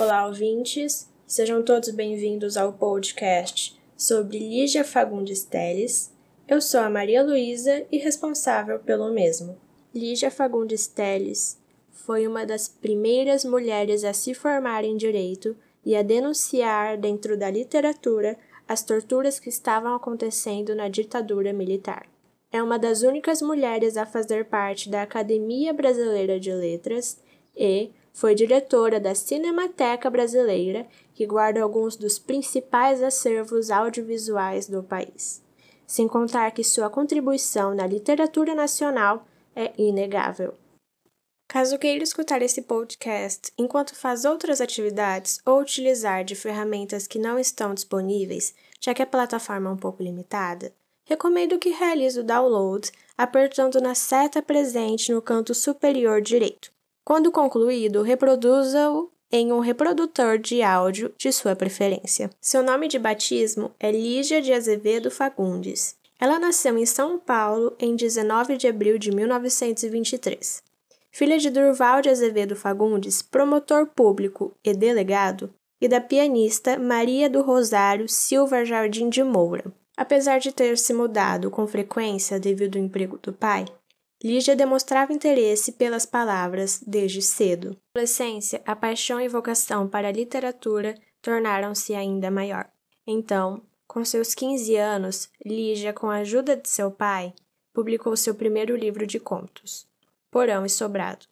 Olá, ouvintes. Sejam todos bem-vindos ao podcast sobre Lígia Fagundes Teles. Eu sou a Maria Luísa e responsável pelo mesmo. Lígia Fagundes Teles foi uma das primeiras mulheres a se formar em direito e a denunciar dentro da literatura as torturas que estavam acontecendo na ditadura militar. É uma das únicas mulheres a fazer parte da Academia Brasileira de Letras e foi diretora da Cinemateca Brasileira, que guarda alguns dos principais acervos audiovisuais do país. Sem contar que sua contribuição na literatura nacional é inegável. Caso queira escutar esse podcast enquanto faz outras atividades ou utilizar de ferramentas que não estão disponíveis, já que a plataforma é um pouco limitada, recomendo que realize o download apertando na seta presente no canto superior direito. Quando concluído, reproduza-o em um reprodutor de áudio de sua preferência. Seu nome de batismo é Lígia de Azevedo Fagundes. Ela nasceu em São Paulo em 19 de abril de 1923. Filha de Durval de Azevedo Fagundes, promotor público e delegado, e da pianista Maria do Rosário Silva Jardim de Moura. Apesar de ter se mudado com frequência devido ao emprego do pai, Lígia demonstrava interesse pelas palavras desde cedo. Na adolescência, a paixão e vocação para a literatura tornaram-se ainda maior. Então, com seus 15 anos, Lígia, com a ajuda de seu pai, publicou seu primeiro livro de contos, Porão e Sobrado.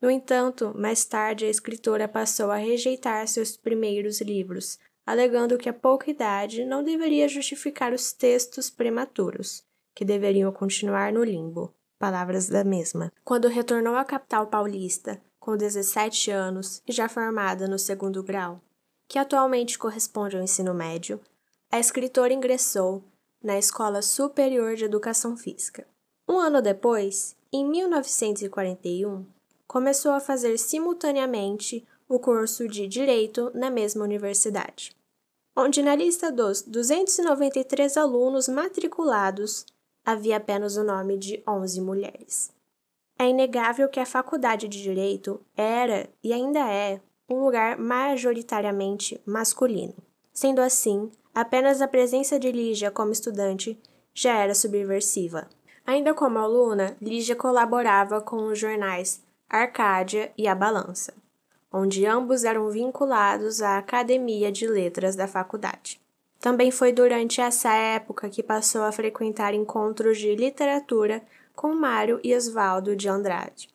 No entanto, mais tarde a escritora passou a rejeitar seus primeiros livros, alegando que a pouca idade não deveria justificar os textos prematuros, que deveriam continuar no limbo palavras da mesma. Quando retornou à capital paulista, com 17 anos e já formada no segundo grau, que atualmente corresponde ao ensino médio, a escritora ingressou na Escola Superior de Educação Física. Um ano depois, em 1941, começou a fazer simultaneamente o curso de Direito na mesma universidade, onde na lista dos 293 alunos matriculados havia apenas o nome de 11 mulheres. É inegável que a Faculdade de Direito era e ainda é um lugar majoritariamente masculino. Sendo assim, apenas a presença de Lígia como estudante já era subversiva. Ainda como aluna, Lígia colaborava com os jornais Arcádia e A Balança, onde ambos eram vinculados à Academia de Letras da faculdade. Também foi durante essa época que passou a frequentar encontros de literatura com Mário e Oswaldo de Andrade.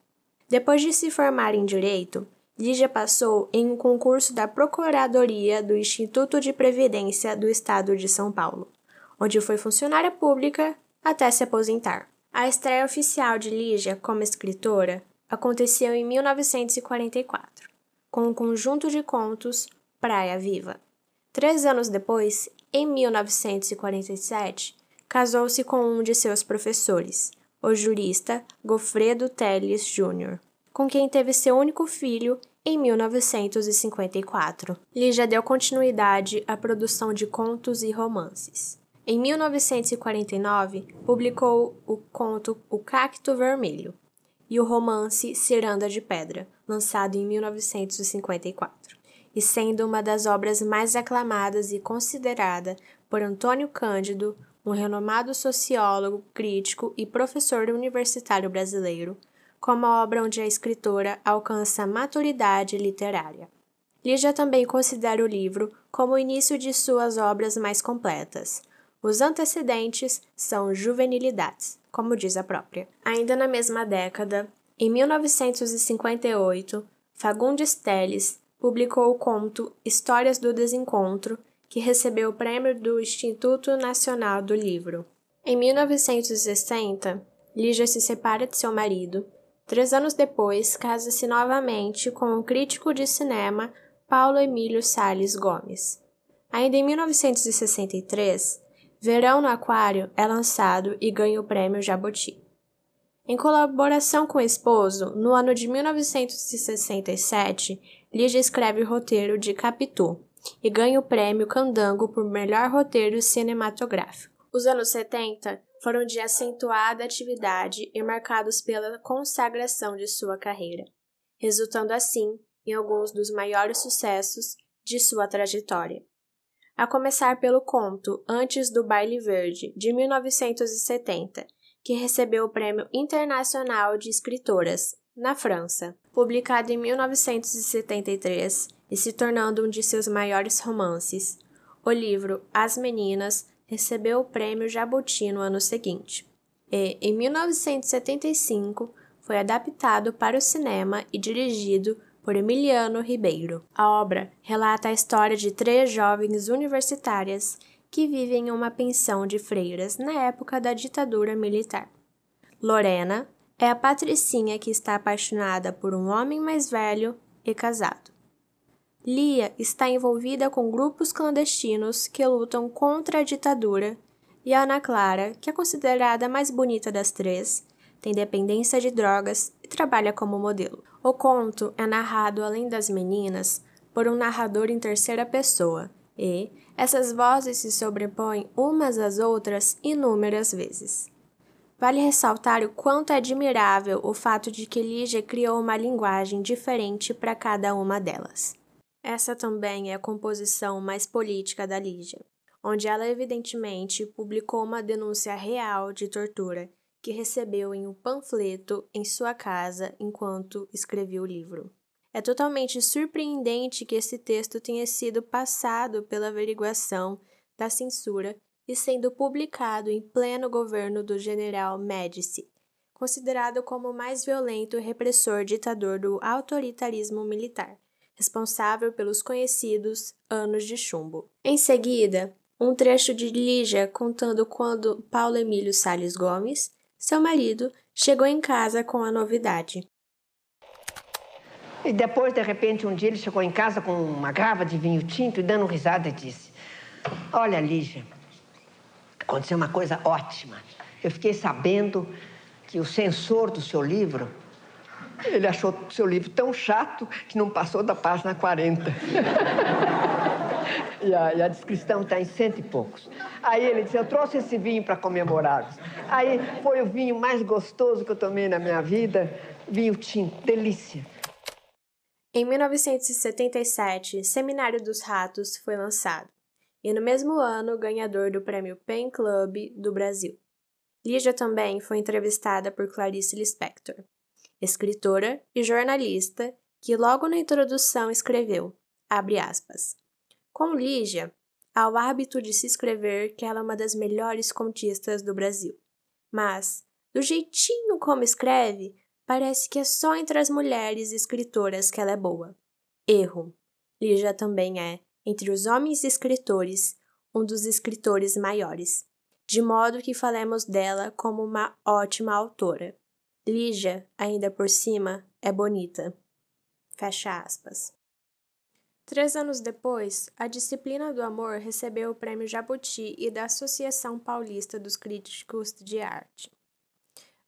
Depois de se formar em Direito, Lígia passou em um concurso da Procuradoria do Instituto de Previdência do Estado de São Paulo, onde foi funcionária pública até se aposentar. A estreia oficial de Lígia como escritora aconteceu em 1944, com o um conjunto de contos Praia Viva. Três anos depois, em 1947, casou-se com um de seus professores, o jurista Goffredo Teles Jr., com quem teve seu único filho em 1954. Lígia deu continuidade à produção de contos e romances. Em 1949, publicou o conto O Cacto Vermelho e o romance Ciranda de Pedra, lançado em 1954 e sendo uma das obras mais aclamadas e considerada por Antônio Cândido, um renomado sociólogo, crítico e professor universitário brasileiro, como a obra onde a escritora alcança maturidade literária. Lígia também considera o livro como o início de suas obras mais completas. Os antecedentes são juvenilidades, como diz a própria. Ainda na mesma década, em 1958, Fagundes Telles publicou o conto Histórias do Desencontro, que recebeu o prêmio do Instituto Nacional do Livro. Em 1960, Lígia se separa de seu marido. Três anos depois, casa-se novamente com o crítico de cinema Paulo Emílio Sales Gomes. Ainda em 1963, Verão no Aquário é lançado e ganha o prêmio Jabuti. Em colaboração com o esposo, no ano de 1967, Lígia escreve o roteiro de Capitu e ganha o prêmio Candango por melhor roteiro cinematográfico. Os anos 70 foram de acentuada atividade e marcados pela consagração de sua carreira, resultando assim em alguns dos maiores sucessos de sua trajetória. A começar pelo conto Antes do Baile Verde, de 1970, que recebeu o Prêmio Internacional de Escritoras, na França, publicado em 1973 e se tornando um de seus maiores romances. O livro As Meninas recebeu o Prêmio Jabuti no ano seguinte. E, em 1975, foi adaptado para o cinema e dirigido por Emiliano Ribeiro. A obra relata a história de três jovens universitárias que vivem em uma pensão de freiras na época da ditadura militar. Lorena é a patricinha que está apaixonada por um homem mais velho e casado. Lia está envolvida com grupos clandestinos que lutam contra a ditadura, e Ana Clara, que é considerada a mais bonita das três, tem dependência de drogas e trabalha como modelo. O conto é narrado, além das meninas, por um narrador em terceira pessoa, e essas vozes se sobrepõem umas às outras inúmeras vezes. Vale ressaltar o quanto é admirável o fato de que Lígia criou uma linguagem diferente para cada uma delas. Essa também é a composição mais política da Lígia, onde ela evidentemente publicou uma denúncia real de tortura que recebeu em um panfleto em sua casa enquanto escrevia o livro. É totalmente surpreendente que esse texto tenha sido passado pela averiguação da censura e sendo publicado em pleno governo do general Médici, considerado como o mais violento e repressor ditador do autoritarismo militar, responsável pelos conhecidos Anos de Chumbo. Em seguida, um trecho de Lígia contando quando Paulo Emílio Salles Gomes, seu marido, chegou em casa com a novidade. E depois, de repente, um dia ele chegou em casa com uma garrafa de vinho tinto e dando risada disse: Olha, Lígia, aconteceu uma coisa ótima. Eu fiquei sabendo que o censor do seu livro, ele achou o seu livro tão chato que não passou da página 40. e, a, e, a, descrição está em cento e poucos. Aí ele disse, eu trouxe esse vinho para comemorá-los. Aí foi o vinho mais gostoso que eu tomei na minha vida, vinho tinto, delícia. Em 1977, Seminário dos Ratos foi lançado e no mesmo ano ganhador do Prêmio Pen Club do Brasil. Lígia também foi entrevistada por Clarice Lispector, escritora e jornalista, que logo na introdução escreveu, abre aspas, com Lígia, há o hábito de se escrever que ela é uma das melhores contistas do Brasil. Mas, do jeitinho como escreve, parece que é só entre as mulheres escritoras que ela é boa. Erro. Lígia também é, entre os homens escritores, um dos escritores maiores, de modo que falemos dela como uma ótima autora. Lígia, ainda por cima, é bonita. Fecha aspas. Três anos depois, a disciplina do amor recebeu o Prêmio Jabuti e da Associação Paulista dos Críticos de Arte.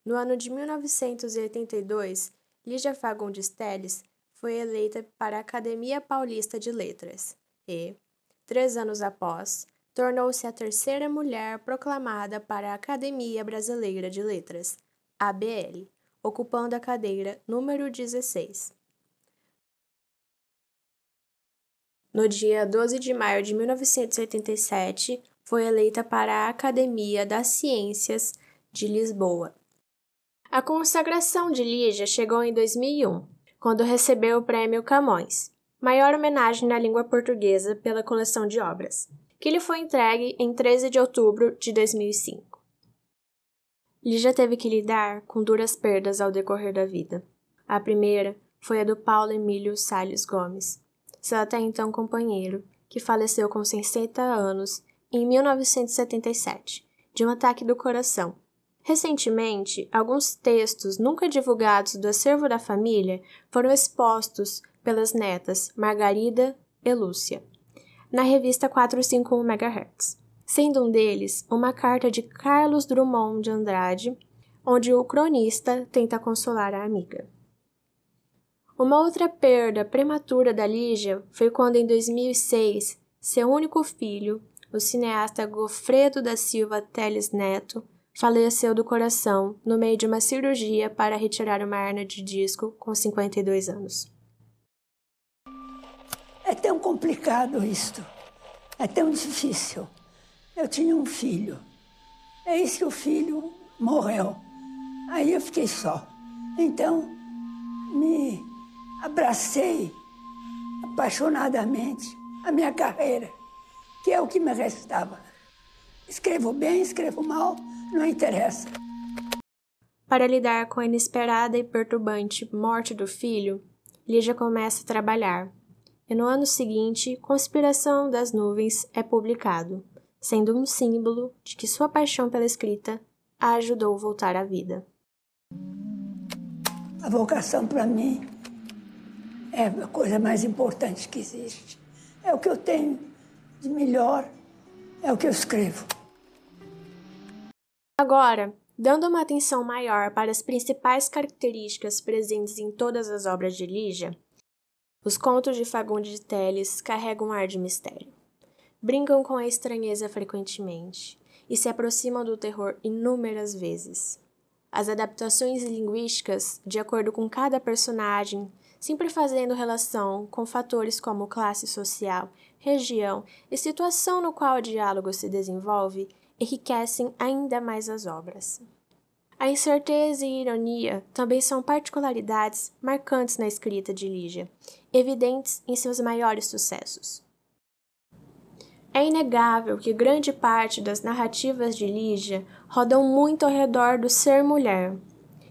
No ano de 1982, Lígia Fagundes Telles foi eleita para a Academia Paulista de Letras e, três anos após, tornou-se a terceira mulher proclamada para a Academia Brasileira de Letras, ABL, ocupando a cadeira número 16. No dia 12 de maio de 1987, foi eleita para a Academia das Ciências de Lisboa. A consagração de Lígia chegou em 2001, quando recebeu o Prêmio Camões, maior homenagem na língua portuguesa pela coleção de obras, que lhe foi entregue em 13 de outubro de 2005. Lígia teve que lidar com duras perdas ao decorrer da vida. A primeira foi a do Paulo Emílio Salles Gomes, seu até então companheiro, que faleceu com 60 anos em 1977, de um ataque do coração. Recentemente, alguns textos nunca divulgados do acervo da família foram expostos pelas netas Margarida e Lúcia, na revista 451 MHz, sendo um deles uma carta de Carlos Drummond de Andrade, onde o cronista tenta consolar a amiga. Uma outra perda prematura da Lígia foi quando, em 2006, seu único filho, o cineasta Gofredo da Silva Teles Neto, faleceu do coração no meio de uma cirurgia para retirar uma hernia de disco com 52 anos. É tão complicado isto. É tão difícil. Eu tinha um filho. Isso que o filho morreu. Aí eu fiquei só. Então, me abracei apaixonadamente a minha carreira, que é o que me restava. Escrevo bem, escrevo mal, não interessa. Para lidar com a inesperada e perturbante morte do filho, Lígia começa a trabalhar. E no ano seguinte, Conspiração das Nuvens é publicado, sendo um símbolo de que sua paixão pela escrita a ajudou a voltar à vida. A vocação para mim é a coisa mais importante que existe. É o que eu tenho de melhor, é o que eu escrevo. Agora, dando uma atenção maior para as principais características presentes em todas as obras de Lígia, os contos de Fagundes de Telles carregam um ar de mistério. Brincam com a estranheza frequentemente e se aproximam do terror inúmeras vezes. As adaptações linguísticas, de acordo com cada personagem, sempre fazendo relação com fatores como classe social, região e situação no qual o diálogo se desenvolve, enriquecem ainda mais as obras. A incerteza e ironia também são particularidades marcantes na escrita de Lígia, evidentes em seus maiores sucessos. É inegável que grande parte das narrativas de Lígia rodam muito ao redor do ser mulher,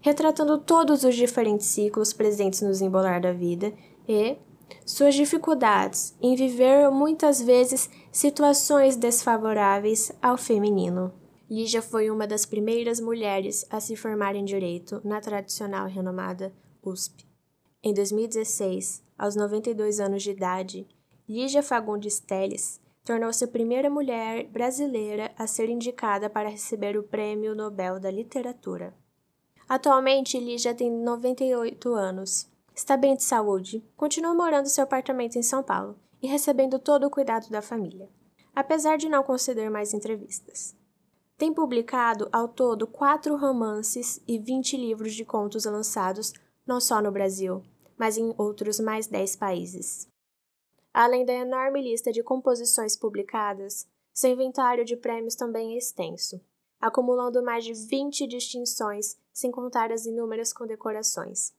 retratando todos os diferentes ciclos presentes no desembolar da vida e, suas dificuldades em viver muitas vezes situações desfavoráveis ao feminino. Lígia foi uma das primeiras mulheres a se formar em direito na tradicional renomada USP. Em 2016, aos 92 anos de idade, Lígia Fagundes Telles tornou-se a primeira mulher brasileira a ser indicada para receber o Prêmio Nobel da Literatura. Atualmente, Lígia tem 98 anos está bem de saúde, continua morando em seu apartamento em São Paulo e recebendo todo o cuidado da família, apesar de não conceder mais entrevistas. Tem publicado ao todo quatro romances e 20 livros de contos lançados não só no Brasil, mas em outros mais 10 países. Além da enorme lista de composições publicadas, seu inventário de prêmios também é extenso, acumulando mais de 20 distinções, sem contar as inúmeras condecorações.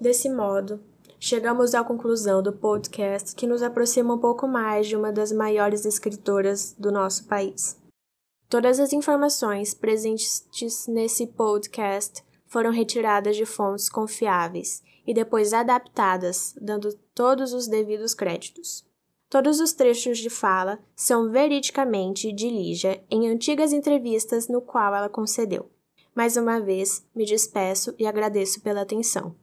Desse modo, chegamos à conclusão do podcast que nos aproxima um pouco mais de uma das maiores escritoras do nosso país. Todas as informações presentes nesse podcast foram retiradas de fontes confiáveis e depois adaptadas, dando todos os devidos créditos. Todos os trechos de fala são veridicamente de Lígia em antigas entrevistas no qual ela concedeu. Mais uma vez, me despeço e agradeço pela atenção.